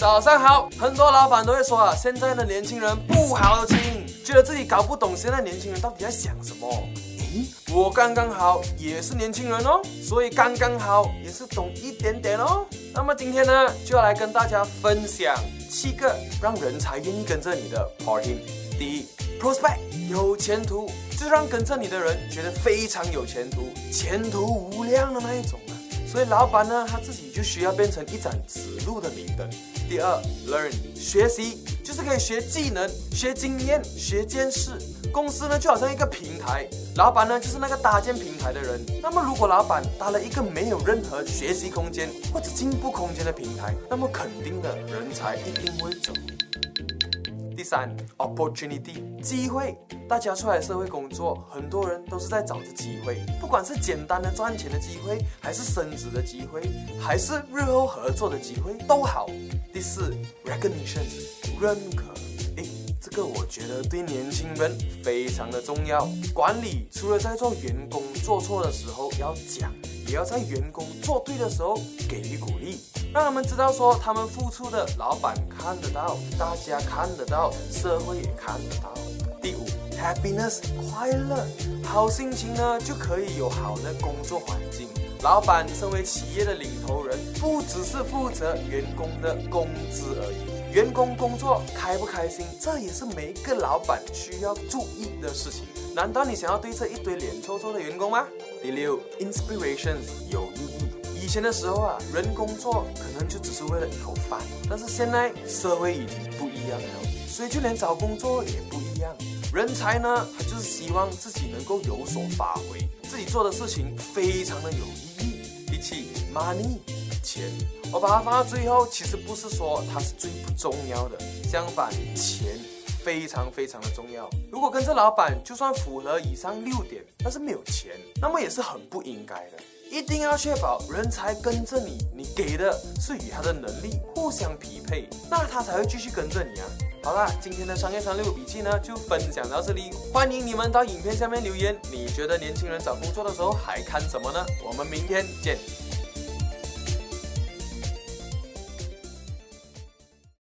早上好，很多老板都会说啊，现在的年轻人不好听，觉得自己搞不懂现在年轻人到底在想什么。咦，我刚刚好也是年轻人哦，所以刚刚好也是懂一点点哦。那么今天呢，就要来跟大家分享七个让人才愿意跟着你的 party。第一，prospect 有前途，就是让跟着你的人觉得非常有前途，前途无量的那一种啊。所以老板呢，他自己就需要变成一盏指路的明灯。第二，learn 学习就是可以学技能、学经验、学见识。公司呢就好像一个平台，老板呢就是那个搭建平台的人。那么如果老板搭了一个没有任何学习空间或者进步空间的平台，那么肯定的人才一定会走。第三，opportunity 机会，大家出来社会工作，很多人都是在找着机会，不管是简单的赚钱的机会，还是升职的机会，还是日后合作的机会，都好。第四，recognition 认可，诶，这个我觉得对年轻人非常的重要。管理除了在做员工做错的时候要讲，也要在员工做对的时候给予鼓励。让他们知道说他们付出的，老板看得到，大家看得到，社会也看得到。第五，happiness 快乐，好心情呢就可以有好的工作环境。老板身为企业的领头人，不只是负责员工的工资而已，员工工作开不开心，这也是每一个老板需要注意的事情。难道你想要对这一堆脸臭臭的员工吗？第六，inspiration 有意。前的时候啊，人工作可能就只是为了一口饭，但是现在社会已经不一样了，所以就连找工作也不一样。人才呢，他就是希望自己能够有所发挥，自己做的事情非常的有意义。第七，money 钱，我把它放到最后，其实不是说它是最不重要的，相反，钱非常非常的重要。如果跟着老板，就算符合以上六点，但是没有钱，那么也是很不应该的。一定要确保人才跟着你，你给的是与他的能力互相匹配，那他才会继续跟着你啊。好啦，今天的商业三六笔记呢就分享到这里，欢迎你们到影片下面留言，你觉得年轻人找工作的时候还看什么呢？我们明天见。